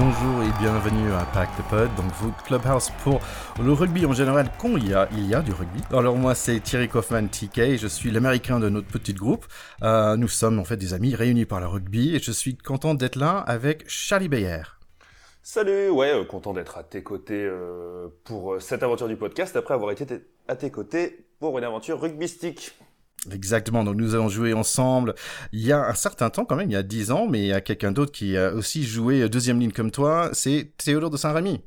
Bonjour et bienvenue à Pack the Pod, donc votre clubhouse pour le rugby en général, quand il y a, il y a du rugby. Alors moi c'est Thierry Kaufman TK, je suis l'américain de notre petit groupe. Euh, nous sommes en fait des amis réunis par le rugby et je suis content d'être là avec Charlie Bayer. Salut, ouais, euh, content d'être à tes côtés euh, pour cette aventure du podcast après avoir été à tes côtés pour une aventure rugbystique. Exactement, donc nous allons jouer ensemble il y a un certain temps quand même, il y a 10 ans, mais il y a quelqu'un d'autre qui a aussi joué deuxième ligne comme toi, c'est Théodore de Saint-Rémy.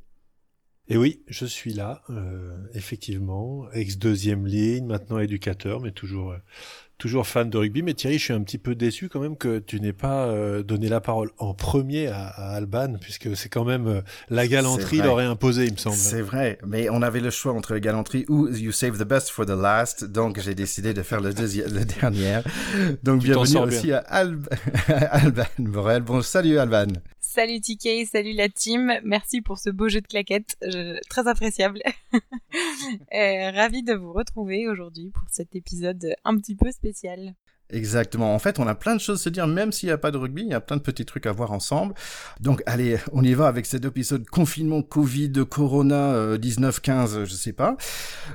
Et oui, je suis là, euh, effectivement, ex-deuxième ligne, maintenant éducateur, mais toujours, euh, toujours fan de rugby. Mais Thierry, je suis un petit peu déçu quand même que tu n'aies pas euh, donné la parole en premier à, à Alban, puisque c'est quand même euh, la galanterie vrai. l'aurait imposé, il me semble. C'est vrai, mais on avait le choix entre la galanterie ou You Save the Best for the Last, donc j'ai décidé de faire le, le dernier. Donc Tu bienvenue aussi à Alb Alban Borel. Bon, salut Alban. Salut TK, salut la team, merci pour ce beau jeu de claquettes, très appréciable. euh, ravi de vous retrouver aujourd'hui pour cet épisode un petit peu spécial. Exactement. En fait, on a plein de choses à se dire, même s'il n'y a pas de rugby, il y a plein de petits trucs à voir ensemble. Donc, allez, on y va avec cet épisode confinement, Covid, Corona, euh, 19, 15, je sais pas.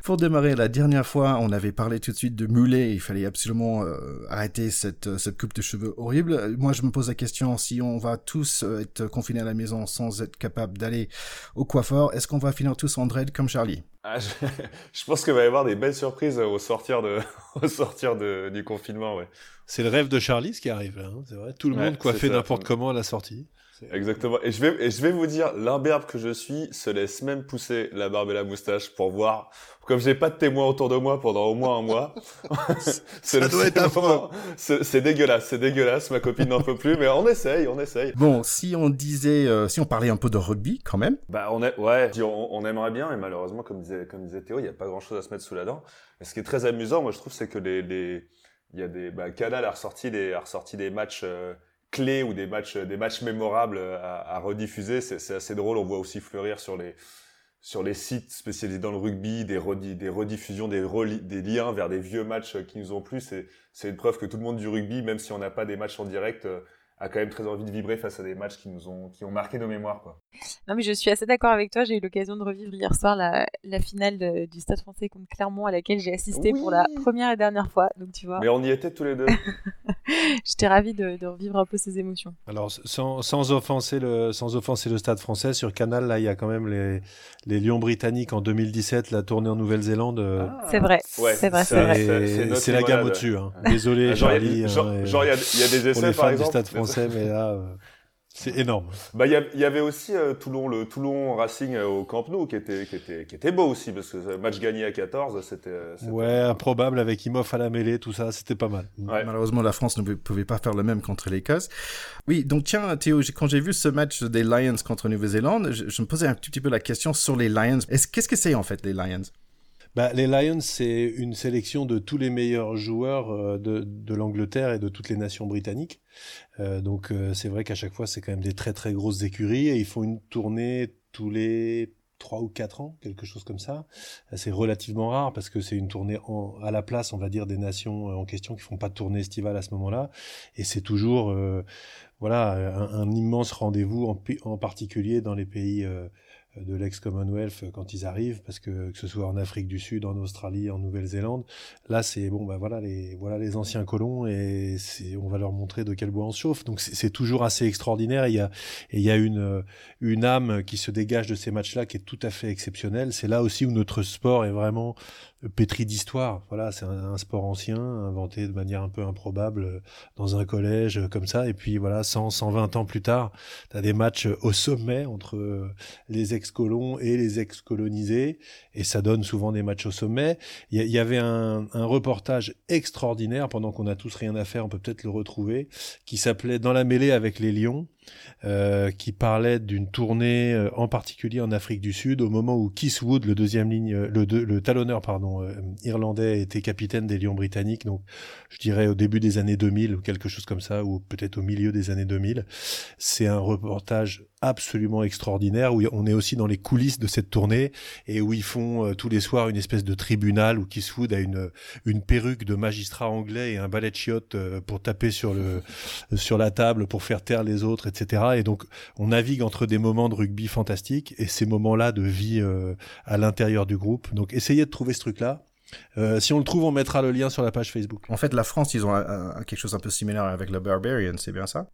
Pour démarrer, la dernière fois, on avait parlé tout de suite de mulet. Il fallait absolument euh, arrêter cette, euh, cette coupe de cheveux horrible. Euh, Moi, je me pose la question, si on va tous euh, être confinés à la maison sans être capable d'aller au coiffeur, est-ce qu'on va finir tous en dread comme Charlie? Ah, je pense qu'il va y avoir des belles surprises au sortir, de, au sortir de, du confinement, ouais. C'est le rêve de Charlie ce qui arrive là, hein, c'est vrai. Tout le Ouais, monde coiffé n'importe comment à la sortie. Exactement. Et je vais, et je vais vous dire, l'imberbe que je suis se laisse même pousser la barbe et la moustache pour voir. Comme j'ai pas de témoins autour de moi pendant au moins un mois. c'est Ça doit être vraiment- C'est c'est dégueulasse, c'est dégueulasse. Ma copine n'en peut plus, mais on essaye, on essaye. Bon, si on disait, euh, si on parlait un peu de rugby quand même, Bah, on est, ouais, on, on aimerait bien, et malheureusement, comme disait, comme disait Théo, il n'y a pas grand chose à se mettre sous la dent. Et ce qui est très amusant, moi, je trouve, c'est que les, les, il y a des, bah, Canal a ressorti des, a ressorti des matchs, euh, clés ou des matchs, des matchs mémorables euh, à, à rediffuser. C'est, assez drôle. On voit aussi fleurir sur les, sur les sites spécialisés dans le rugby, des, redi- des rediffusions, des, reli- des liens vers des vieux matchs qui nous ont plu. C'est, une preuve que tout le monde du rugby, même si on n'a pas des matchs en direct, euh, a quand même très envie de vibrer face à des matchs qui nous ont, qui ont marqué nos mémoires, quoi. Non mais je suis assez d'accord avec toi, j'ai eu l'occasion de revivre hier soir la, la finale de- du Stade français contre Clermont à laquelle j'ai assisté Oui. pour la première et dernière fois, donc tu vois, Mais on y était tous les deux. j'étais ravie de, de revivre un peu ces émotions. Alors sans, sans offenser le sans offenser le Stade Français sur Canal là il y a quand même les les Lions britanniques en 2017 la tournée en Nouvelle-Zélande. euh, C'est vrai, Ouais, c'est vrai, c'est vrai. c'est- la gamme au-dessus. Hein. Désolé, Ah, Genre, il y Charlie. a- hein, genre, il y a, il y a des pour essais, les par fans du. Stade français, mais là, euh, c'est énorme. Bah, il y, avait aussi euh, Toulon, le Toulon Racing euh, au Camp Nou, qui était, qui était, qui était beau aussi, parce que ce match gagné à 14, c'était. euh, c'était- Ouais, improbable avec Imoff à la mêlée, tout ça, c'était pas mal. Ouais. Malheureusement, la France ne pou- pouvait pas faire le même contre l'Écosse. Oui, donc tiens, Théo, quand j'ai vu ce match des Lions contre Nouvelle-Zélande, je, je me posais un tout petit peu la question sur les Lions. Est-ce- Qu'est-ce que c'est en fait, les Lions? Bah, les Lions, c'est une sélection de tous les meilleurs joueurs euh, de, de l'Angleterre et de toutes les nations britanniques. Euh, donc euh, c'est vrai qu'à chaque fois, c'est quand même des très très grosses écuries et ils font une tournée tous les trois ou quatre ans, quelque chose comme ça. C'est relativement rare parce que c'est une tournée en- à la place, on va dire, des nations euh, en question qui font pas de tournée estivale à ce moment-là. Et c'est toujours, euh, voilà, un, immense rendez-vous, en, en particulier dans les pays euh, de l'ex-Commonwealth euh, quand ils arrivent, parce que que ce soit en Afrique du Sud, en Australie, en Nouvelle-Zélande, là c'est bon, bah voilà les voilà les anciens colons et on va leur montrer de quel bois on se chauffe. Donc c'est toujours assez extraordinaire. Il y a et il y a une euh, une âme qui se dégage de ces matchs-là qui est tout à fait exceptionnelle. C'est là aussi où notre sport est vraiment pétri d'histoire. Voilà, c'est un, sport ancien, inventé de manière un peu improbable euh, dans un collège comme ça. Et puis voilà, 100, 120 ans plus tard, tu as des matchs au sommet entre les ex-colons et les ex-colonisés. Et ça donne souvent des matchs au sommet. Il y, a- il y avait un, un reportage extraordinaire, pendant qu'on a tous rien à faire, on peut peut-être le retrouver, qui s'appelait Dans la mêlée avec les lions. Euh, qui parlait d'une tournée euh, en particulier en Afrique du Sud au moment où Keith Wood, le deuxième ligne, euh, le, talonneur pardon irlandais, était capitaine des Lions britanniques. Donc, je dirais au début des années 2000 ou quelque chose comme ça, ou peut-être au milieu des années 2000. C'est un reportage absolument extraordinaire où on est aussi dans les coulisses de cette tournée et où ils font tous les soirs une espèce de tribunal où Keith Wood a une perruque de magistrat anglais et un balai de chiottes pour taper sur sur la table pour faire taire les autres, etc. Et donc, on navigue entre des moments de rugby fantastiques et ces moments-là de vie à l'intérieur du groupe. Donc, essayez de trouver ce truc-là. si on le trouve, on mettra le lien sur la page Facebook. En fait, la France, ils ont quelque chose un peu similaire avec le Barbarian, c'est bien ça?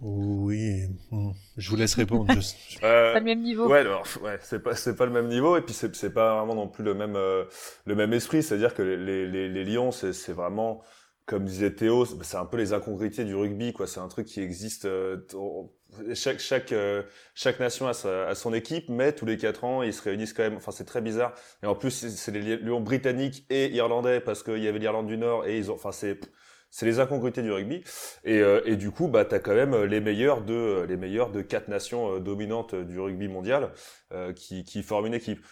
Oui, hmm. je vous laisse répondre. pas le même niveau. Ouais, ouais, c'est pas c'est pas le même niveau et puis c'est c'est pas vraiment non plus le même euh, le même esprit. C'est-à-dire que les les les Lions, c'est c'est vraiment comme disait Théo, c'est un peu les incongruités du rugby, quoi. C'est un truc qui existe. Euh, chaque chaque euh, chaque nation a, son équipe, mais tous les quatre ans, ils se réunissent quand même. Enfin, c'est très bizarre. Et en plus, c'est les Lions britanniques et irlandais parce qu'il y avait l'Irlande du Nord et ils ont. Enfin, c'est c'est les incongruités du rugby. Et, euh, et du coup, bah, tu as quand même les meilleurs de, les meilleurs de quatre nations dominantes du rugby mondial qui, qui forment une équipe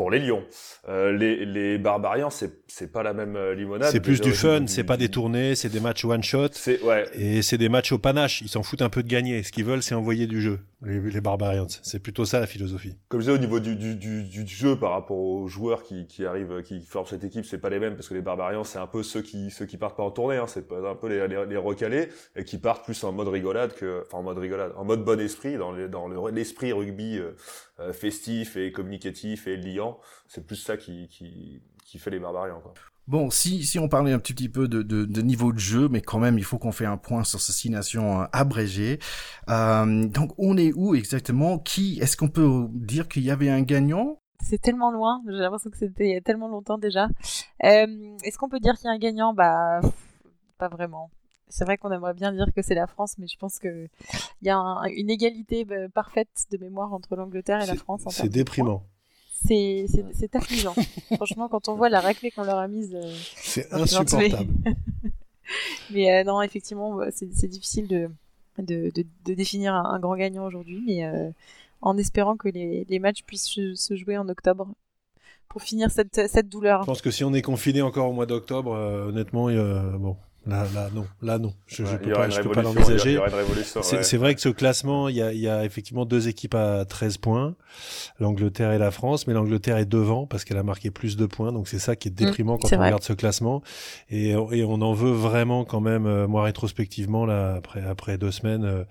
pour les Lions. Euh, les, les Barbarians, c'est c'est pas la même euh, limonade. C'est plus du fun, c'est pas des tournées, c'est des matchs one shot. C'est ouais. Et c'est des matchs au panache. Ils s'en foutent un peu de gagner. Ce qu'ils veulent, c'est envoyer du jeu. Les, les Barbarians, c'est plutôt ça la philosophie. Comme je disais au niveau du, du, du, du jeu par rapport aux joueurs qui, qui arrivent, qui forment cette équipe, c'est pas les mêmes parce que les Barbarians, c'est un peu ceux qui ceux qui partent pas en tournée. Hein. C'est un peu les, les, recalés et qui partent plus en mode rigolade que, enfin en mode rigolade, en mode bon esprit dans les, dans l'esprit rugby euh, festif et communicatif et liant. C'est plus ça qui, qui, qui fait les barbarians. Quoi. Bon, si, si on parlait un petit, petit peu de, de, de, niveau de jeu, mais quand même, il faut qu'on fait un point sur ces six nations euh, abrégées. Euh, donc, on est où exactement? Qui Est-ce qu'on peut dire qu'il y avait un gagnant? C'est tellement loin, j'ai l'impression que c'était il y a tellement longtemps déjà. Euh, Est-ce qu'on peut dire qu'il y a un gagnant? Bah, pas vraiment c'est vrai qu'on aimerait bien dire que c'est la France, mais je pense qu'il y a une égalité bah, parfaite de mémoire entre l'Angleterre et la France. C'est déprimant. C'est affligeant. Franchement, quand on voit la raclée qu'on leur a mise. Euh, c'est insupportable. mais euh, non, effectivement, c'est difficile de, de, de, définir un, grand gagnant aujourd'hui, mais euh, en espérant que les, les matchs puissent se, jouer en octobre pour finir cette, cette douleur. Je pense que si on est confiné encore au mois d'octobre, honnêtement, bon, Là, là, non, là, non. Je, je peux pas, je peux pas l'envisager. C'est vrai que ce classement, il y a, y a, effectivement deux équipes à 13 points, l'Angleterre et la France, mais l'Angleterre est devant parce qu'elle a marqué plus de points, donc c'est ça qui est mmh, déprimant quand on regarde ce classement. Et, et, on en veut vraiment quand même, euh, moi rétrospectivement, là, après, après deux semaines, euh,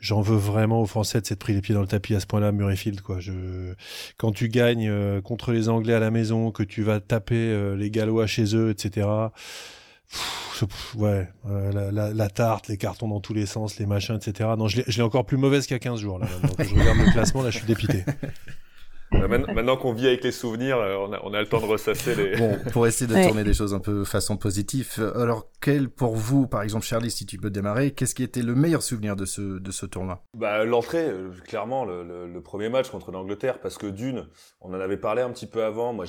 j'en veux vraiment aux Français de s'être pris les pieds dans le tapis à ce point-là, Murrayfield, quoi. Je, quand tu gagnes euh, contre les Anglais à la maison, que tu vas taper les Gallois chez eux, etc., ouais, la, la, tarte, les cartons dans tous les sens, les machins, etc. Non, je l'ai encore plus mauvaise qu'il y a 15 jours. Là, quand je regarde le classement, là, je suis dépité. Maintenant qu'on vit avec les souvenirs, euh, on a, on a le temps de ressasser les. Bon, pour essayer de tourner les choses un peu façon positive, alors quel pour vous, par exemple Charlie, si tu peux démarrer, qu'est-ce qui était le meilleur souvenir de ce de ce tournoi? Bah l'entrée, euh, clairement, le, le, le, premier match contre l'Angleterre, parce que d'une, on en avait parlé un petit peu avant. Moi,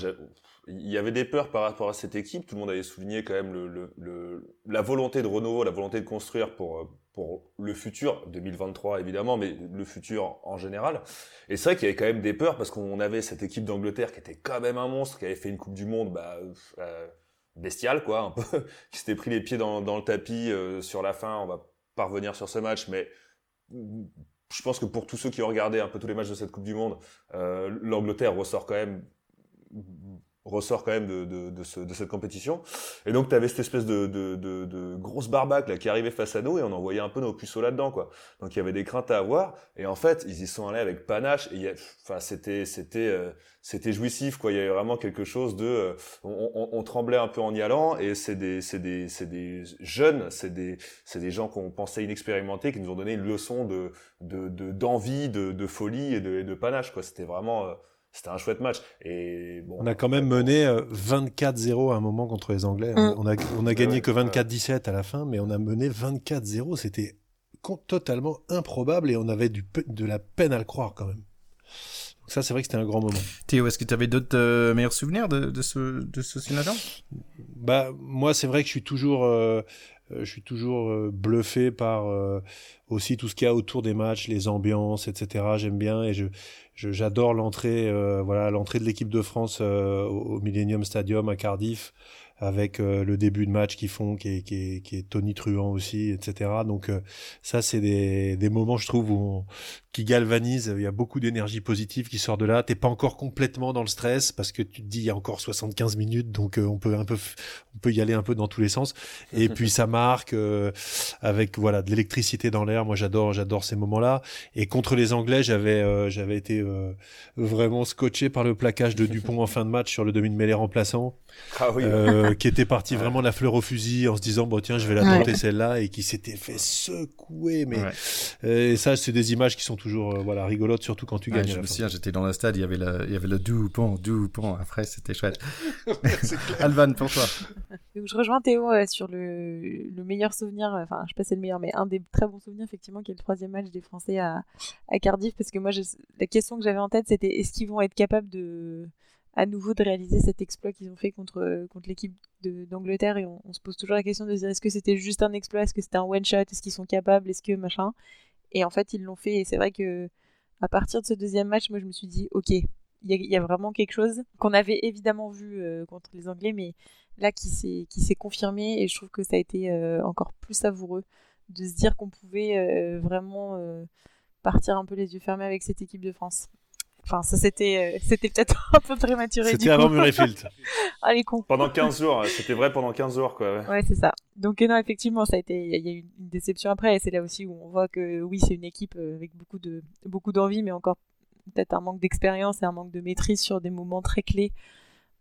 il y avait des peurs par rapport à cette équipe. Tout le monde avait souligné quand même le, la volonté de renouveau, la volonté de construire pour, pour le futur, 2023 évidemment, mais le futur en général. Et c'est vrai qu'il y avait quand même des peurs parce qu'on avait cette équipe d'Angleterre qui était quand même un monstre, qui avait fait une Coupe du Monde bah, euh, bestiale, quoi, qui s'était pris les pieds dans, le tapis euh, sur la fin. On va pas revenir sur ce match, mais je pense que pour tous ceux qui ont regardé un peu tous les matchs de cette Coupe du Monde, euh, l'Angleterre ressort quand même ressort quand même de, de, de, ce, de cette compétition. Et donc, tu avais cette espèce de, de, grosse barbaque là, qui arrivait face à nous et on envoyait un peu nos puceaux là-dedans. quoi. Donc, il y avait des craintes à avoir. Et en fait, ils y sont allés avec panache. Et enfin, c'était c'était euh, c'était jouissif. quoi. Il y avait vraiment quelque chose de... Euh, on, on, tremblait un peu en y allant. Et c'est des, c'est des, c'est des jeunes, c'est des, c'est des gens qu'on pensait inexpérimentés qui nous ont donné une leçon de d'envie, de, de, folie et de, et de panache. quoi. C'était vraiment... Euh, c'était un chouette match. Et bon, on a quand même mené 24-0 euh, à un moment contre les Anglais. Mm. On a, on a gagné que 24-17 à la fin, mais on a mené 24-0. C'était totalement improbable et on avait du, de la peine à le croire quand même. Donc ça, c'est vrai que c'était un grand moment. Théo, est-ce que tu avais d'autres euh, meilleurs souvenirs de, de ce, de ce Bah, moi, c'est vrai que je suis toujours, euh, je suis toujours bluffé par aussi tout ce qu'il y a autour des matchs, les ambiances, etc. J'aime bien et je, j'adore l'entrée, euh, voilà, l'entrée de l'équipe de France euh, au Millennium Stadium à Cardiff. avec le début de match qu'ils font, qui est, qui est, qui est tonitruant aussi, etc. Donc ça, c'est des, des moments, je trouve, où qui galvanisent. Il y a beaucoup d'énergie positive qui sort de là. T'es pas encore complètement dans le stress parce que tu te dis il y a encore 75 minutes, donc on peut un peu, on peut y aller un peu dans tous les sens. Et puis ça marque avec voilà de l'électricité dans l'air. Moi, j'adore, j'adore ces moments-là. Et contre les Anglais, j'avais, j'avais été vraiment scotché par le plaquage de Dupont en fin de match sur le demi de mêlée remplaçant, ah euh, qui était parti vraiment la fleur au fusil en se disant bon tiens je vais la tenter celle-là et qui s'était fait secouer mais et ça c'est des images qui sont toujours euh, voilà rigolotes surtout quand tu gagnes. Je me souviens j'étais dans le stade il y avait le il y avait le Dupont Dupont après c'était chouette. Alvan pour toi. Donc je rejoins Théo euh, sur le, le meilleur souvenir enfin je sais pas c'est le meilleur mais un des très bons souvenirs effectivement qui est le troisième match des Français à, à Cardiff parce que moi la question que j'avais en tête c'était est-ce qu'ils vont être capables de à nouveau de réaliser cet exploit qu'ils ont fait contre, contre l'équipe d'Angleterre? Et on, se pose toujours la question de se dire est-ce que c'était juste un exploit, est-ce que c'était un one shot, est-ce qu'ils sont capables, est-ce que machin? Et en fait ils l'ont fait et c'est vrai que à partir de ce deuxième match, moi je me suis dit ok, il y, a vraiment quelque chose qu'on avait évidemment vu euh, contre les Anglais, mais là qui s'est qui s'est confirmé et je trouve que ça a été euh, encore plus savoureux de se dire qu'on pouvait euh, vraiment partir un peu les yeux fermés avec cette équipe de France. Enfin, ça c'était, c'était peut-être un peu prématuré. C'était avant Murrayfield. Allez, con. Pendant 15 jours, c'était vrai pendant 15 jours, quoi. Ouais, ouais c'est ça. Donc, euh, non, effectivement, ça a été, il y a eu une déception après, et c'est là aussi où on voit que oui, c'est une équipe euh, avec beaucoup de, beaucoup d'envie, mais encore peut-être un manque d'expérience et un manque de maîtrise sur des moments très clés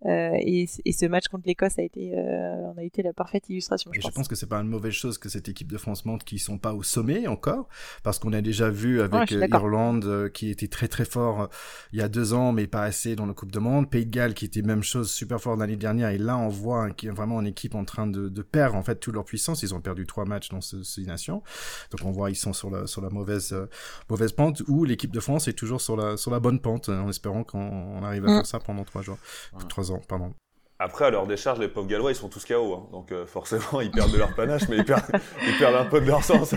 euh, et, et, ce match contre l'Écosse a été, euh, a été la parfaite illustration. Je, je pense. que c'est pas une mauvaise chose que cette équipe de France montre qu'ils sont pas au sommet encore, parce qu'on a déjà vu avec l'Irlande euh, qui était très très fort il y a deux ans, mais pas assez dans la Coupe de Monde. Pays de Galles qui était même chose super fort l'année dernière, et là on voit qu'il y a vraiment une équipe en train de, de, perdre en fait toute leur puissance. Ils ont perdu trois matchs dans ce, ces nations, donc on voit ils sont sur la sur la mauvaise mauvaise pente. Où l'équipe de France est toujours sur la sur la bonne pente, en espérant qu'on arrive à mm. faire ça pendant trois jours, trois pardon. Après, à leur décharge, les pauvres Gallois, ils sont tous KO. Hein. Donc euh, forcément, ils perdent de leur panache, mais ils perdent, ils perdent un peu de leur sens.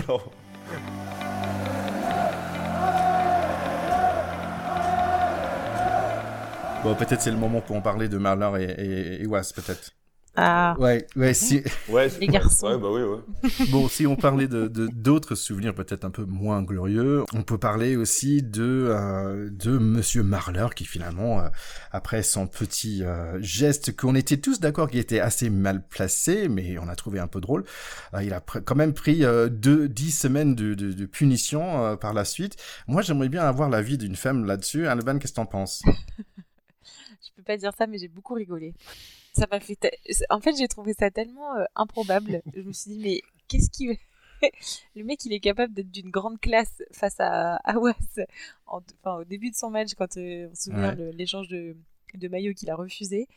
Bon, peut-être c'est le moment pour en parler de Marler et, et, peut-être. Ah. Ouais, ouais, si. Ouais, les garçons. Ouais, bah oui, ouais. bon, si on parlait de d'autres souvenirs peut-être un peu moins glorieux, on peut parler aussi de euh, de Monsieur Marler qui finalement, euh, après son petit euh, geste qu'on était tous d'accord qu'il était assez mal placé, mais on a trouvé un peu drôle, il a quand même pris deux dix semaines de, de, de punition par la suite. Moi, j'aimerais bien avoir l'avis d'une femme là-dessus. Alban, qu'est-ce que t'en penses? Je peux pas dire ça, mais j'ai beaucoup rigolé ça m'a fait. En fait, j'ai trouvé ça tellement euh, improbable. Je me suis dit, mais qu'est-ce qui. le mec, il est capable d'être d'une grande classe face à Awas enfin, au début de son match, quand euh, on se souvient l'échange de, de maillot qu'il a refusé.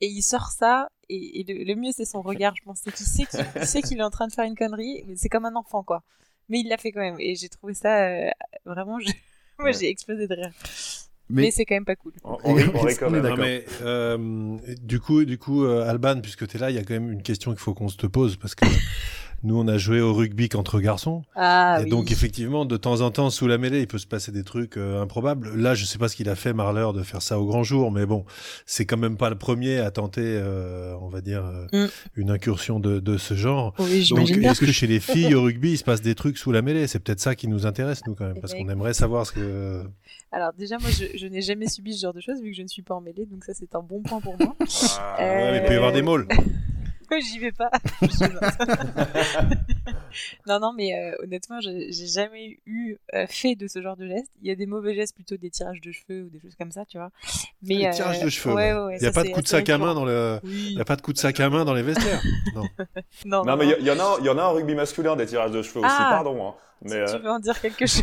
Et il sort ça, et, le, mieux, c'est son regard. Je pense qu'il sait qu'il est en train de faire une connerie, mais c'est comme un enfant, quoi. Mais il l'a fait quand même. Et j'ai trouvé ça euh, vraiment. Moi, j'ai explosé de rire. Mais, c'est quand même pas cool. On, on, quand même. mais, euh, du coup, du coup, euh, Alban, puisque tu es là, il y a quand même une question qu'il faut qu'on se te pose parce que nous, on a joué au rugby qu'entre garçons. Ah, et donc, effectivement, de temps en temps, sous la mêlée, il peut se passer des trucs euh, improbables. Là, je sais pas ce qu'il a fait, Marler, de faire ça au grand jour, mais bon, c'est quand même pas le premier à tenter, euh, on va dire, euh, mm. une incursion de, de ce genre. Oui, donc, est-ce que chez les filles au rugby, il se passe des trucs sous la mêlée? C'est peut-être ça qui nous intéresse, nous, quand même, parce qu'on aimerait savoir ce que. Alors, déjà, moi, je, je n'ai jamais subi ce genre de choses, vu que je ne suis pas en mêlée, donc ça, c'est un bon point pour moi. Ah, mais il peut y avoir des mauls. J'y vais pas. non, non, mais euh, honnêtement, j'ai jamais eu euh, fait de ce genre de geste. Il y a des mauvais gestes, plutôt des tirages de cheveux ou des choses comme ça, tu vois. Mais des tirages de cheveux. il n'y a pas de coup de sac à main dans le. Il a pas de coup de sac à main dans les vestiaires. non. non. non, mais il y, en a, il y en a en rugby masculin des tirages de cheveux aussi. Ah, pardon. Hein. Mais tu veux en dire quelque chose.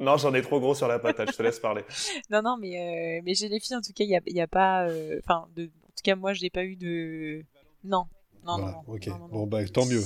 Non, j'en ai trop gros sur la patate, je te laisse parler. non, non, mais, mais chez les filles, en tout cas, il n'y a, y a, pas. Enfin, en tout cas, moi, je n'ai pas eu de, non. Non, non, ok. bon, bah, tant mieux.